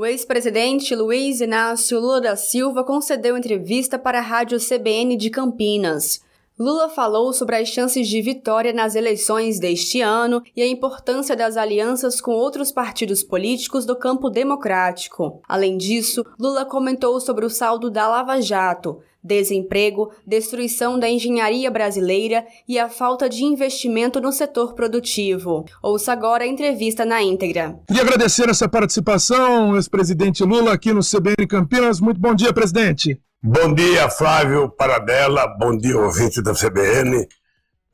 O ex-presidente Luiz Inácio Lula da Silva concedeu entrevista para a Rádio CBN de Campinas. Lula falou sobre as chances de vitória nas eleições deste ano e a importância das alianças com outros partidos políticos do campo democrático. Além disso, Lula comentou sobre o saldo da Lava Jato, desemprego, destruição da engenharia brasileira e a falta de investimento no setor produtivo. Ouça agora a entrevista na íntegra. Queria agradecer essa participação, ex-presidente Lula, aqui no CBN Campinas. Muito bom dia, presidente. Bom dia, Flávio Paradela. Bom dia, ouvinte da CBN.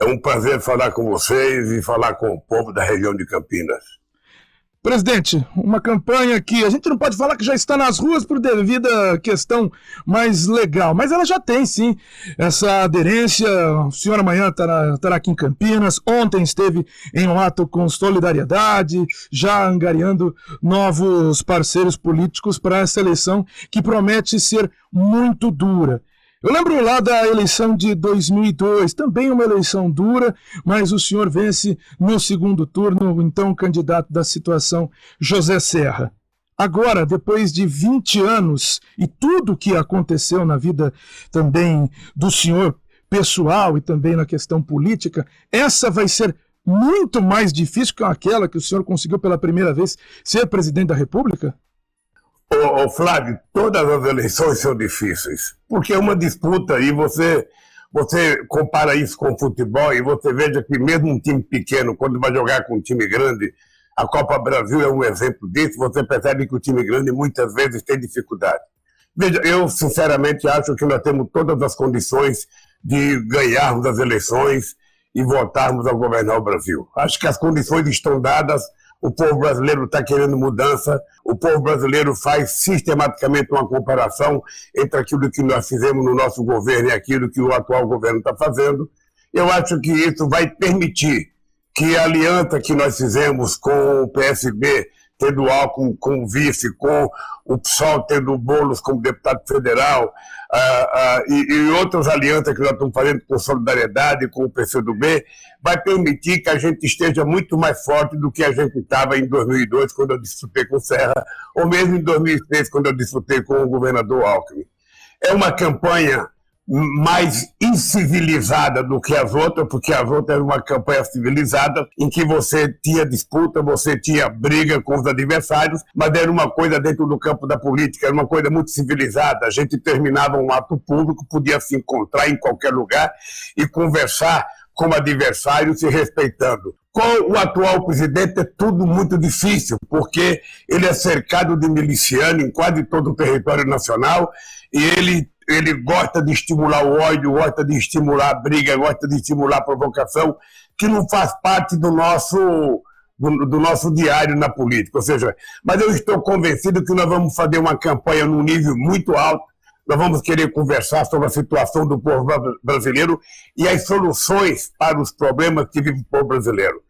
É um prazer falar com vocês e falar com o povo da região de Campinas. Presidente, uma campanha que a gente não pode falar que já está nas ruas por devida questão mais legal, mas ela já tem sim essa aderência. O senhor amanhã estará, estará aqui em Campinas, ontem esteve em um ato com solidariedade, já angariando novos parceiros políticos para essa eleição que promete ser muito dura. Eu lembro lá da eleição de 2002, também uma eleição dura, mas o senhor vence no segundo turno, então candidato da situação José Serra. Agora, depois de 20 anos e tudo que aconteceu na vida também do senhor pessoal e também na questão política, essa vai ser muito mais difícil que aquela que o senhor conseguiu pela primeira vez ser presidente da República? Ô, ô, Flávio, todas as eleições são difíceis, porque é uma disputa e você, você compara isso com o futebol e você veja que mesmo um time pequeno, quando vai jogar com um time grande, a Copa Brasil é um exemplo disso, você percebe que o time grande muitas vezes tem dificuldade. Veja, eu sinceramente acho que nós temos todas as condições de ganharmos as eleições e voltarmos a governar o Brasil. Acho que as condições estão dadas o povo brasileiro está querendo mudança, o povo brasileiro faz sistematicamente uma comparação entre aquilo que nós fizemos no nosso governo e aquilo que o atual governo está fazendo. Eu acho que isso vai permitir que a aliança que nós fizemos com o PSB tendo Alckmin como vice, com o PSOL tendo Boulos como deputado federal, uh, uh, e, e, outras alianças que nós estamos fazendo com Solidariedade, com o PCdoB, vai permitir que a gente esteja muito mais forte do que a gente estava em 2002, quando eu disputei com Serra, ou mesmo em 2006, quando eu disputei com o governador Alckmin. É uma campanha mais incivilizada do que as outras, porque as outras eram uma campanha civilizada em que você tinha disputa, você tinha briga com os adversários, mas era uma coisa dentro do campo da política, era uma coisa muito civilizada. A gente terminava um ato público, podia se encontrar em qualquer lugar e conversar com o adversário se respeitando. Com o atual presidente é tudo muito difícil, porque ele é cercado de milicianos em quase todo o território nacional e ele ele gosta de estimular o ódio, gosta de estimular a briga, gosta de estimular a provocação, que não faz parte do nosso, do, do, nosso diário na política. Ou seja, mas eu estou convencido que nós vamos fazer uma campanha num nível muito alto, nós vamos querer conversar sobre a situação do povo brasileiro e as soluções para os problemas que vive o povo brasileiro.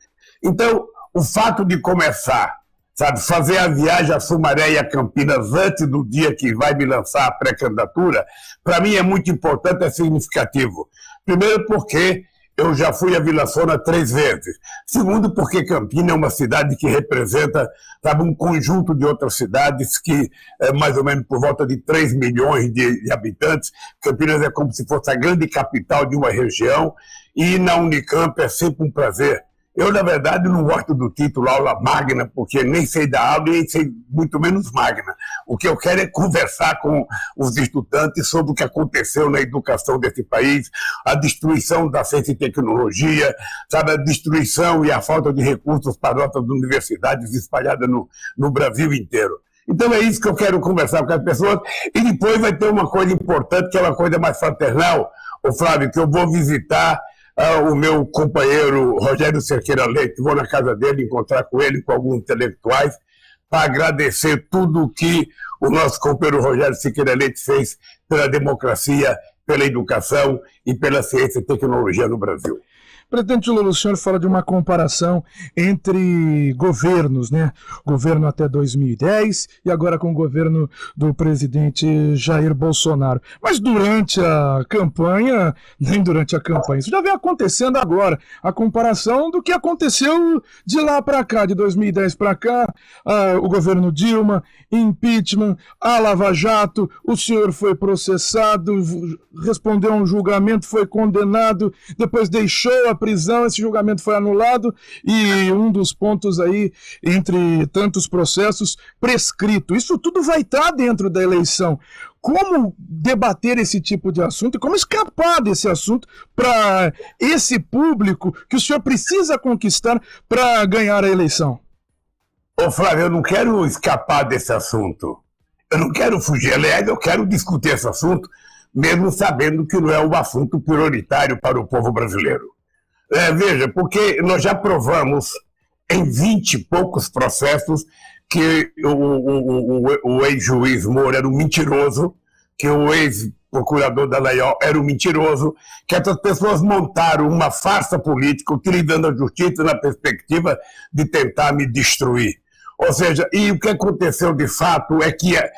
Então, o fato de começar sabe, fazer a viagem a Sumaré e a Campinas antes do dia que vai me lançar a pré-candidatura, para mim é muito importante, é significativo. Primeiro porque eu já fui a Vila Sona três vezes. Segundo, porque Campinas é uma cidade que representa sabe, um conjunto de outras cidades que é mais ou menos por volta de 3 milhões de, de habitantes. Campinas é como se fosse a grande capital de uma região e na Unicamp é sempre um prazer eu, na verdade, não gosto do título aula magna, porque nem sei dar aula e sei muito menos magna. O que eu quero é conversar com os estudantes sobre o que aconteceu na educação desse país, a destruição da ciência e tecnologia, sabe, a destruição e a falta de recursos para outras universidades espalhadas no, no Brasil inteiro. Então é isso que eu quero conversar com as pessoas. E depois vai ter uma coisa importante, que é uma coisa mais fraternal, o Flávio, que eu vou visitar ah, o meu companheiro Rogério Cerqueira Leite, vou na casa dele encontrar com ele, com alguns intelectuais, para agradecer tudo o que o nosso companheiro Rogério Cerqueira Leite fez pela democracia, pela educação e pela ciência e tecnologia no Brasil. Presidente Lula, o senhor fala de uma comparação entre governos, né? Governo até 2010 e agora com o governo do presidente Jair Bolsonaro. Mas durante a campanha, nem durante a campanha, isso já vem acontecendo agora. A comparação do que aconteceu de lá para cá, de 2010 para cá, uh, o governo Dilma, impeachment, a Lava Jato, o senhor foi processado, respondeu a um julgamento, foi condenado, depois deixou a prisão, esse julgamento foi anulado e um dos pontos aí, entre tantos processos, prescrito. Isso tudo vai estar dentro da eleição. Como debater esse tipo de assunto e como escapar desse assunto para esse público que o senhor precisa conquistar para ganhar a eleição? Ô Flávio, eu não quero escapar desse assunto. Eu não quero fugir. Aliás, eu quero discutir esse assunto, mesmo sabendo que não é um assunto prioritário para o povo brasileiro. É, veja, porque nós já provamos em vinte e poucos processos que o, o, o, o ex-juiz Moura era um mentiroso, que o ex-procurador da Laiol era um mentiroso, que essas pessoas montaram uma farsa política utilizando a justiça na perspectiva de tentar me destruir. Ou seja, e o que aconteceu de fato é que a,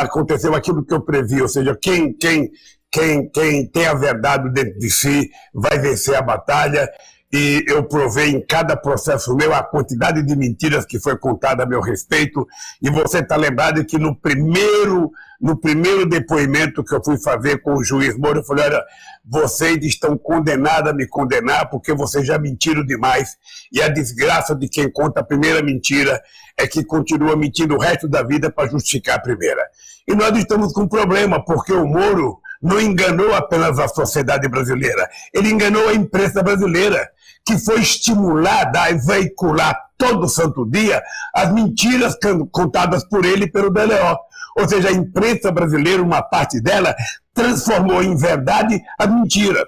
aconteceu aquilo que eu previ, ou seja, quem, quem, quem, quem tem a verdade dentro de si vai vencer a batalha. E eu provei em cada processo meu a quantidade de mentiras que foi contada a meu respeito. E você está lembrado que no primeiro, no primeiro depoimento que eu fui fazer com o juiz Moura, eu falei: olha, vocês estão condenados a me condenar porque vocês já mentiram demais. E a desgraça de quem conta a primeira mentira é que continua mentindo o resto da vida para justificar a primeira. E nós estamos com um problema, porque o Moro não enganou apenas a sociedade brasileira, ele enganou a imprensa brasileira, que foi estimulada a veicular todo santo dia as mentiras contadas por ele e pelo DLO. Ou seja, a imprensa brasileira, uma parte dela, transformou em verdade as mentiras.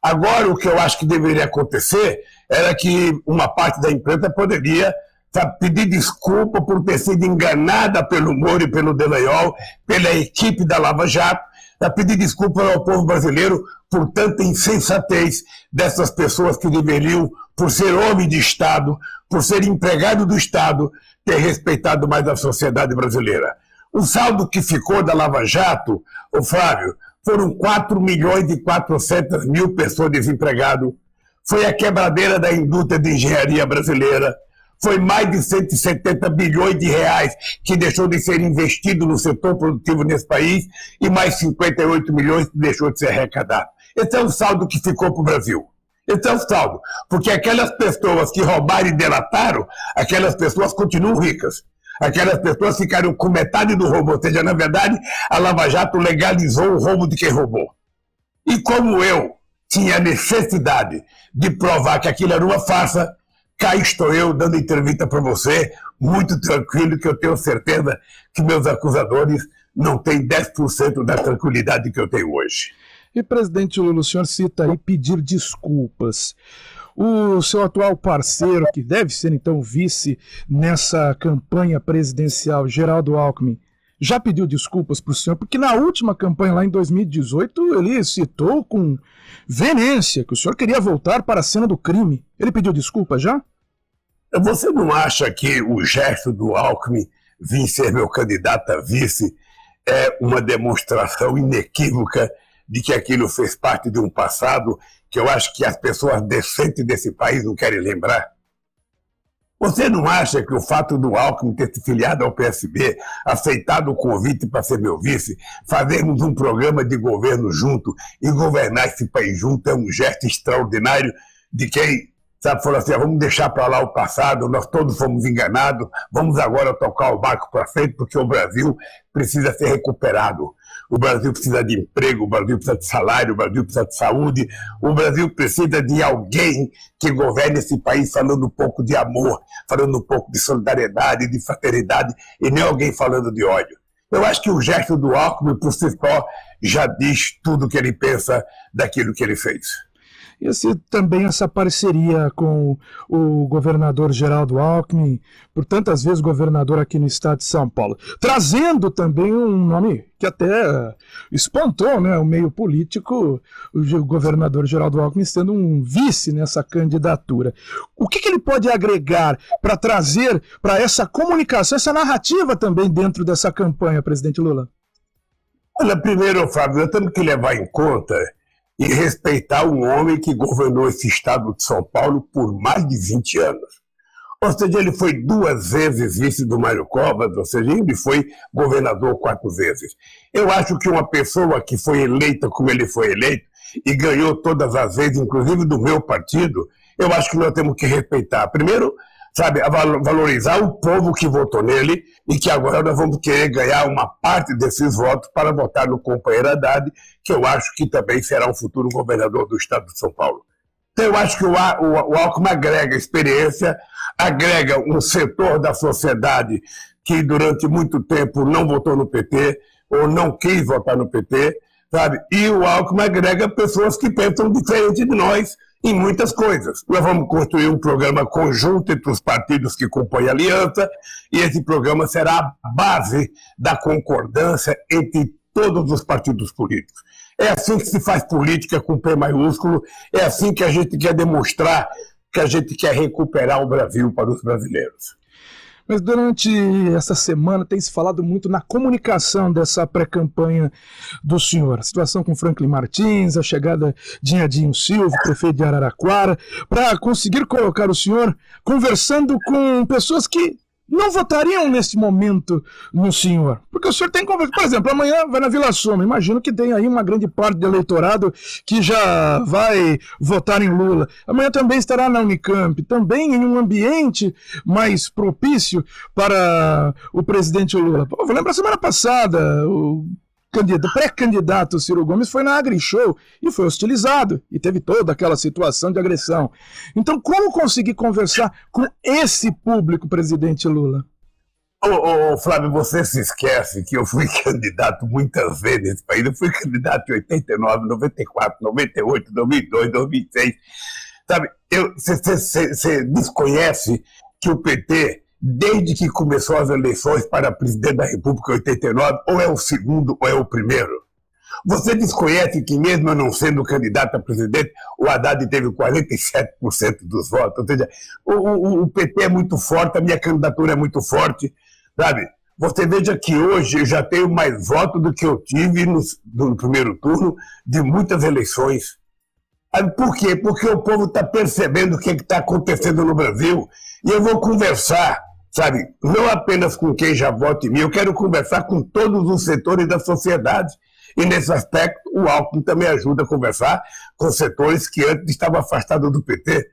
Agora, o que eu acho que deveria acontecer era que uma parte da imprensa poderia pedir desculpa por ter sido enganada pelo Moro e pelo Delayol, pela equipe da Lava Jato, a pedir desculpa ao povo brasileiro por tanta insensatez dessas pessoas que deveriam, por ser homem de Estado, por ser empregado do Estado, ter respeitado mais a sociedade brasileira. O saldo que ficou da Lava Jato, o Flávio, foram 4 milhões e 400 mil pessoas desempregadas. Foi a quebradeira da indústria de engenharia brasileira foi mais de 170 bilhões de reais que deixou de ser investido no setor produtivo nesse país e mais 58 milhões que deixou de ser arrecadado. Esse é o saldo que ficou para o Brasil. Esse é o saldo. Porque aquelas pessoas que roubaram e delataram, aquelas pessoas continuam ricas. Aquelas pessoas ficaram com metade do roubo. Ou seja, na verdade, a Lava Jato legalizou o roubo de quem roubou. E como eu tinha necessidade de provar que aquilo era uma farsa, cá estou eu dando entrevista para você, muito tranquilo, que eu tenho certeza que meus acusadores não têm 10% da tranquilidade que eu tenho hoje. E, presidente Lula, o senhor cita aí pedir desculpas. O seu atual parceiro, que deve ser então vice nessa campanha presidencial, Geraldo Alckmin, já pediu desculpas para o senhor, porque na última campanha, lá em 2018, ele citou com veemência que o senhor queria voltar para a cena do crime. Ele pediu desculpa já? Você não acha que o gesto do Alckmin vir ser meu candidato a vice é uma demonstração inequívoca de que aquilo fez parte de um passado que eu acho que as pessoas decentes desse país não querem lembrar? Você não acha que o fato do Alckmin ter se filiado ao PSB, aceitado o convite para ser meu vice, fazermos um programa de governo junto e governar esse país junto é um gesto extraordinário de quem sabe, falou assim, ah, vamos deixar para lá o passado, nós todos fomos enganados, vamos agora tocar o barco para frente, porque o Brasil precisa ser recuperado. O Brasil precisa de emprego, o Brasil precisa de salário, o Brasil precisa de saúde, o Brasil precisa de alguém que governe esse país falando um pouco de amor, falando um pouco de solidariedade, de fraternidade, e nem alguém falando de ódio. Eu acho que o gesto do Alckmin, por si só, já diz tudo o que ele pensa daquilo que ele fez. Esse, também essa parceria com o governador Geraldo Alckmin, por tantas vezes governador aqui no estado de São Paulo, trazendo também um nome que até espontou né, o meio político, o governador Geraldo Alckmin sendo um vice nessa candidatura. O que, que ele pode agregar para trazer para essa comunicação, essa narrativa também dentro dessa campanha, presidente Lula? Olha, primeiro, Fábio, nós temos que levar em conta e respeitar um homem que governou esse estado de São Paulo por mais de 20 anos. Ou seja, ele foi duas vezes vice do Mário Covas, ou seja, ele foi governador quatro vezes. Eu acho que uma pessoa que foi eleita como ele foi eleito e ganhou todas as vezes, inclusive do meu partido, eu acho que nós temos que respeitar. Primeiro, sabe, valorizar o povo que votou nele e que agora nós vamos querer ganhar uma parte desses votos para votar no companheiro Haddad, que eu acho que também será um futuro governador do estado de São Paulo. Então, eu acho que o, o, o Alckmin agrega experiência, agrega um setor da sociedade que durante muito tempo não votou no PT ou não quis votar no PT, sabe? E o Alckmin agrega pessoas que pensam diferente de nós em muitas coisas. Nós vamos construir um programa conjunto entre os partidos que compõem a aliança e esse programa será a base da concordância entre todos os partidos políticos. É assim que se faz política com P maiúsculo, é assim que a gente quer demonstrar que a gente quer recuperar o Brasil para os brasileiros. Mas durante essa semana tem se falado muito na comunicação dessa pré-campanha do senhor. A situação com Franklin Martins, a chegada de Adinho Silva, prefeito de Araraquara, para conseguir colocar o senhor conversando com pessoas que não votariam nesse momento no senhor? Porque o senhor tem conversa. Por exemplo, amanhã vai na Vila Soma. Imagino que tem aí uma grande parte do eleitorado que já vai votar em Lula. Amanhã também estará na Unicamp, também em um ambiente mais propício para o presidente Lula. Pô, vou lembrar semana passada, o pré-candidato Ciro Gomes foi na AgriShow e foi hostilizado e teve toda aquela situação de agressão. Então, como conseguir conversar com esse público, presidente Lula? Ô, ô, ô, Flávio, você se esquece que eu fui candidato muitas vezes nesse país. Eu fui candidato em 89, 94, 98, 2002, 2006. Sabe, você desconhece que o PT desde que começou as eleições para presidente da República em 89, ou é o segundo ou é o primeiro. Você desconhece que, mesmo não sendo candidato a presidente, o Haddad teve 47% dos votos. Ou seja, o, o, o, PT é muito forte, a minha candidatura é muito forte, sabe? Você veja que hoje eu já tenho mais votos do que eu tive no, no primeiro turno de muitas eleições. Por quê? Porque o povo está percebendo o que é está acontecendo no Brasil. E eu vou conversar sabe? Não apenas com quem já vota em mim, eu quero conversar com todos os setores da sociedade. E nesse aspecto, o Alckmin também ajuda a conversar com setores que antes estavam afastados do PT.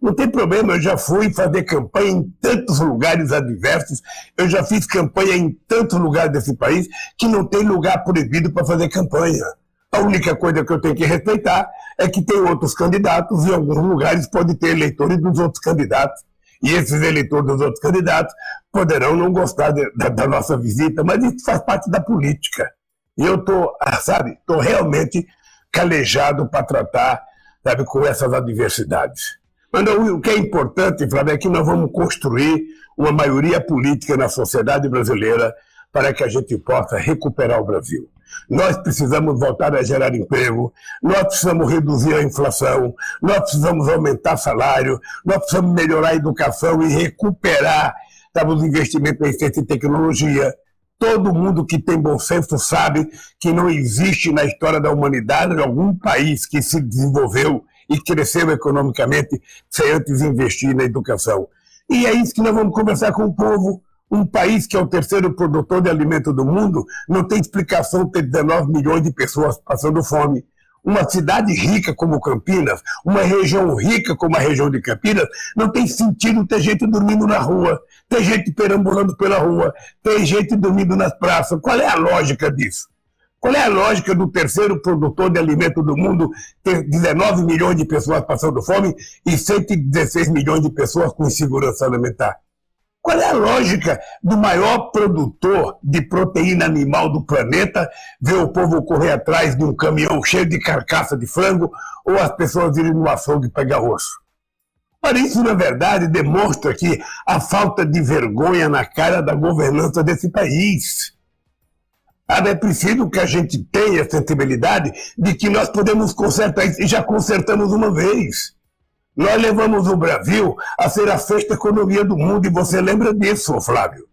Não tem problema, eu já fui fazer campanha em tantos lugares adversos, eu já fiz campanha em tantos lugares desse país que não tem lugar proibido para fazer campanha. A única coisa que eu tenho que respeitar é que tem outros candidatos e em alguns lugares pode ter eleitores dos outros candidatos e esses eleitores dos outros candidatos poderão não gostar de, da, da, nossa visita, mas isso faz parte da política. E eu estou, ah, sabe, estou realmente calejado para tratar, sabe, com essas adversidades. Mas não, o que é importante, Flávio, é que nós vamos construir uma maioria política na sociedade brasileira para que a gente possa recuperar o Brasil. Nós precisamos voltar a gerar emprego, nós precisamos reduzir a inflação, nós precisamos aumentar salário, nós precisamos melhorar a educação e recuperar sabe, os investimentos em ciência e tecnologia. Todo mundo que tem bom senso sabe que não existe na história da humanidade algum país que se desenvolveu e cresceu economicamente sem antes investir na educação. E é isso que nós vamos conversar com o povo um país que é o terceiro produtor de alimento do mundo não tem explicação ter 19 milhões de pessoas passando fome. Uma cidade rica como Campinas, uma região rica como a região de Campinas, não tem sentido ter gente dormindo na rua, ter gente perambulando pela rua, ter gente dormindo nas praças. Qual é a lógica disso? Qual é a lógica do terceiro produtor de alimento do mundo ter 19 milhões de pessoas passando fome e 116 milhões de pessoas com insegurança alimentar? Qual é a lógica do maior produtor de proteína animal do planeta ver o povo correr atrás de um caminhão cheio de carcaça de frango ou as pessoas irem no açougue pegar osso? Para isso, na verdade, demonstra que a falta de vergonha na cara da governança desse país. É preciso que a gente tenha a sensibilidade de que nós podemos consertar isso e já consertamos uma vez. Nós levamos o Brasil a ser a sexta economia do mundo, e você lembra disso, Flávio.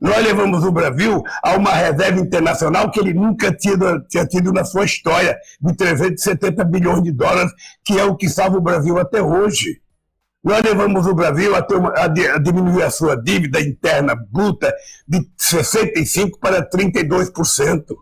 Nós levamos o Brasil a uma reserva internacional que ele nunca tinha, tinha tido na sua história, de 370 bilhões de dólares, que é o que salva o Brasil até hoje. Nós levamos o Brasil a, uma, a, a diminuir a sua dívida interna bruta de 65% para 32%.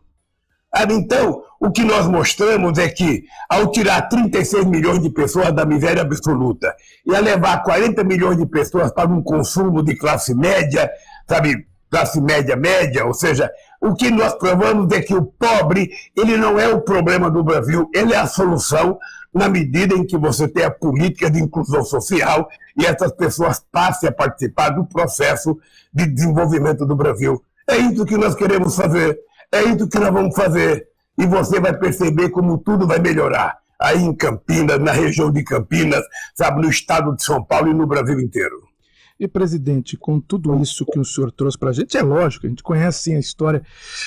Então, o que nós mostramos é que, ao tirar 36 milhões de pessoas da miséria absoluta e a levar 40 milhões de pessoas para um consumo de classe média, sabe, classe média média, ou seja, o que nós provamos é que o pobre, ele não é o problema do Brasil, ele é a solução na medida em que você tem a política de inclusão social e essas pessoas passem a participar do processo de desenvolvimento do Brasil. É isso que nós queremos fazer. É isso que nós vamos fazer. E você vai perceber como tudo vai melhorar. Aí em Campinas, na região de Campinas, sabe, no estado de São Paulo e no Brasil inteiro. E, presidente, com tudo isso que o senhor trouxe para a gente, é lógico, a gente conhece sim a história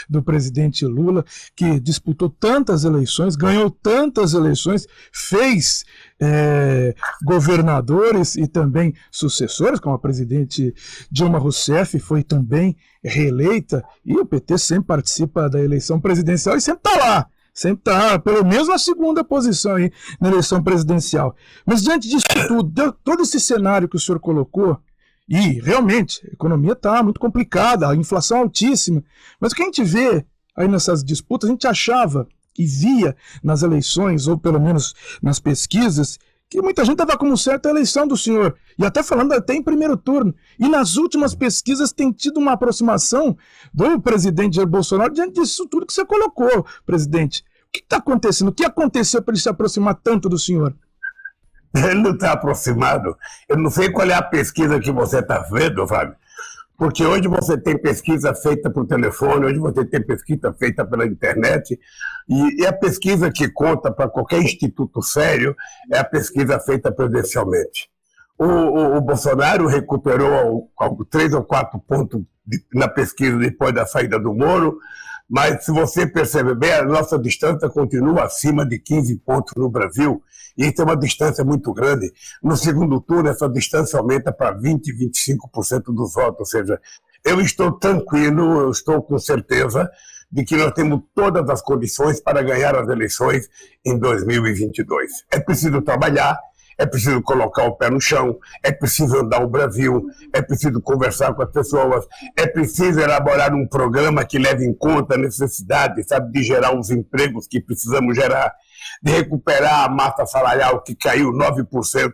do presidente Lula, que disputou tantas eleições, ganhou tantas eleições, fez é, governadores e também sucessores, como a presidente Dilma Rousseff foi também reeleita, e o PT sempre participa da eleição presidencial e sempre está lá sempre está pelo menos na segunda posição aí na eleição presidencial. Mas diante disso tudo, todo esse cenário que o senhor colocou, e realmente, a economia está muito complicada, a inflação altíssima. Mas o que a gente vê aí nessas disputas, a gente achava e via nas eleições, ou pelo menos nas pesquisas, que muita gente estava como certa a eleição do senhor, e até falando até em primeiro turno. E nas últimas pesquisas tem tido uma aproximação do presidente Jair Bolsonaro diante disso tudo que você colocou, presidente. O que está acontecendo? O que aconteceu para ele se aproximar tanto do senhor? Ele não está aproximado. Eu não sei qual é a pesquisa que você está vendo, Fábio, porque hoje você tem pesquisa feita por telefone, hoje você tem pesquisa feita pela internet, e, e a pesquisa que conta para qualquer instituto sério é a pesquisa feita presencialmente. O, o, o Bolsonaro recuperou três ou quatro pontos de, na pesquisa depois da saída do Moro, mas se você perceber bem, a nossa distância continua acima de 15 pontos no Brasil, e isso é uma distância muito grande. No segundo turno, essa distância aumenta para 20%, 25% dos votos, ou seja, eu estou tranquilo, eu estou com certeza de que nós temos todas as condições para ganhar as eleições em 2022. É preciso trabalhar, é preciso colocar o pé no chão, é preciso andar o Brasil, é preciso conversar com as pessoas, é preciso elaborar um programa que leve em conta a necessidade, sabe, de gerar os empregos que precisamos gerar, de recuperar a massa salarial que caiu 9%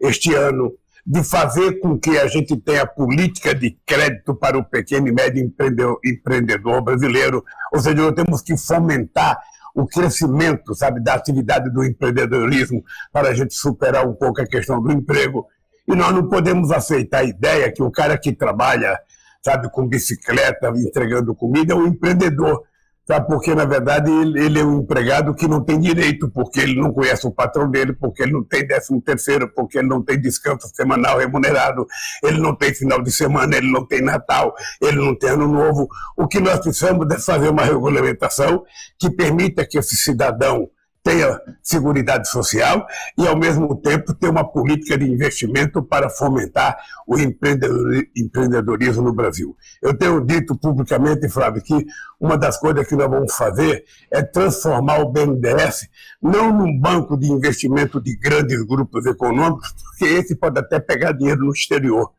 este ano, de fazer com que a gente tenha política de crédito para o pequeno e médio empreendedor brasileiro, ou seja, nós temos que fomentar o crescimento, sabe, da atividade do empreendedorismo para a gente superar um pouco a questão do emprego. E nós não podemos aceitar a ideia que o cara que trabalha, sabe, com bicicleta, entregando comida, é um empreendedor. Sabe, porque, na verdade, ele, ele, é um empregado que não tem direito, porque ele não conhece o patrão dele, porque ele não tem décimo terceiro, porque ele não tem descanso semanal remunerado, ele não tem final de semana, ele não tem Natal, ele não tem Ano Novo. O que nós precisamos é fazer uma regulamentação que permita que esse cidadão tenha seguridade social e, ao mesmo tempo, ter uma política de investimento para fomentar o empreendedorismo no Brasil. Eu tenho dito publicamente, Flávio, que uma das coisas que nós vamos fazer é transformar o BNDES não num banco de investimento de grandes grupos econômicos, porque esse pode até pegar dinheiro no exterior,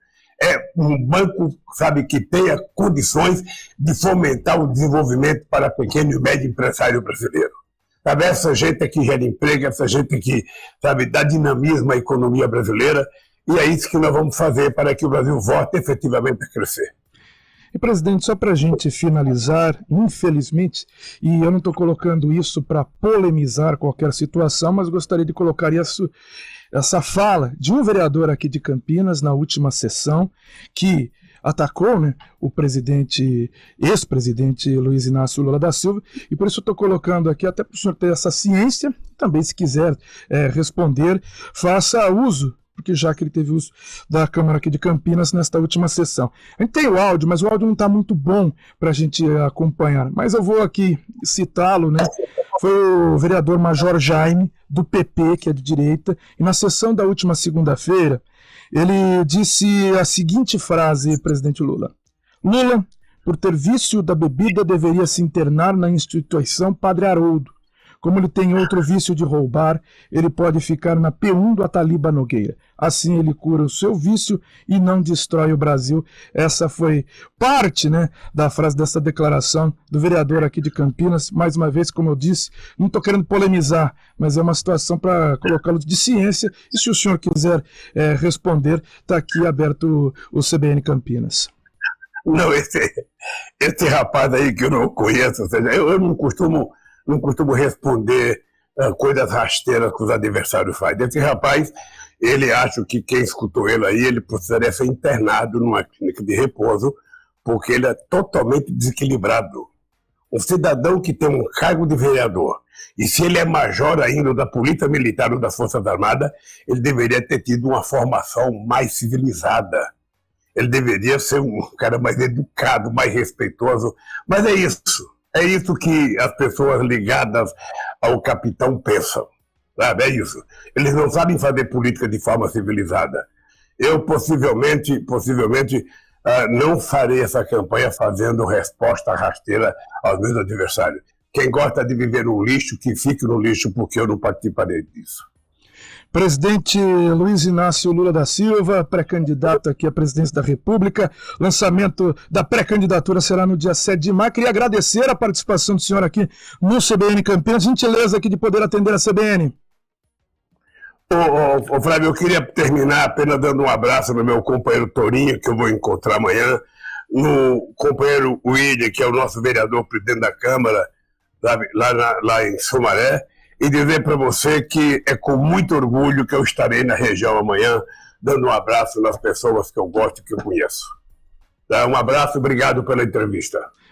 é um banco, sabe, que tenha condições de fomentar o desenvolvimento para pequeno e médio empresário brasileiro. Sabe, essa gente é que gera emprego, essa gente é que sabe, dá dinamismo à economia brasileira, e é isso que nós vamos fazer para que o Brasil volte efetivamente a crescer. E, presidente, só para a gente finalizar, infelizmente, e eu não estou colocando isso para polemizar qualquer situação, mas gostaria de colocar isso, essa fala de um vereador aqui de Campinas na última sessão, que atacou né, o presidente, ex-presidente Luiz Inácio Lula da Silva, e por isso estou colocando aqui, até para o senhor ter essa ciência, também se quiser é, responder, faça uso porque já que ele teve uso da Câmara aqui de Campinas nesta última sessão. A gente tem o áudio, mas o áudio não está muito bom para a gente acompanhar. Mas eu vou aqui citá-lo, né? Foi o vereador Major Jaime, do PP, que é de direita, e na sessão da última segunda-feira, ele disse a seguinte frase, presidente Lula: Lula, por ter vício da bebida, deveria se internar na instituição Padre Haroldo como ele tem outro vício de roubar, ele pode ficar na P1 do Ataliba Nogueira. Assim ele cura o seu vício e não destrói o Brasil. Essa foi parte né, da frase dessa declaração do vereador aqui de Campinas. Mais uma vez, como eu disse, não estou querendo polemizar, mas é uma situação para colocá-lo de ciência. E se o senhor quiser é, responder, está aqui aberto o, o CBN Campinas. Não, esse, esse rapaz aí que eu não conheço, ou seja, eu, eu não costumo não costumo responder uh, coisas rasteiras que os adversários fazem. Esse rapaz, ele acha que quem escutou ele aí, ele precisaria ser internado numa clínica de repouso, porque ele é totalmente desequilibrado. Um cidadão que tem um cargo de vereador, e se ele é major ainda da Polícia Militar ou das Forças Armadas, ele deveria ter tido uma formação mais civilizada. Ele deveria ser um cara mais educado, mais respeitoso. Mas é isso. É isso que as pessoas ligadas ao capitão pensam. Sabe? É isso. Eles não sabem fazer política de forma civilizada. Eu possivelmente, possivelmente uh, não farei essa campanha fazendo resposta rasteira aos meus adversários. Quem gosta de viver no lixo, que fique no lixo, porque eu não participarei disso. Presidente Luiz Inácio Lula da Silva, pré-candidato aqui à presidência da República. Lançamento da pré-candidatura será no dia 7 de maio. Queria agradecer a participação do senhor aqui no CBN Campinas. Gentileza aqui de poder atender a CBN. Ô, ô, ô, Flávio, eu queria terminar apenas dando um abraço no meu companheiro Torinho, que eu vou encontrar amanhã, no companheiro William, que é o nosso vereador presidente da Câmara, lá, lá, lá em Sumaré, e dizer para você que é com muito orgulho que eu estarei na região amanhã, dando um abraço nas pessoas que eu gosto e que eu conheço. Um abraço, obrigado pela entrevista.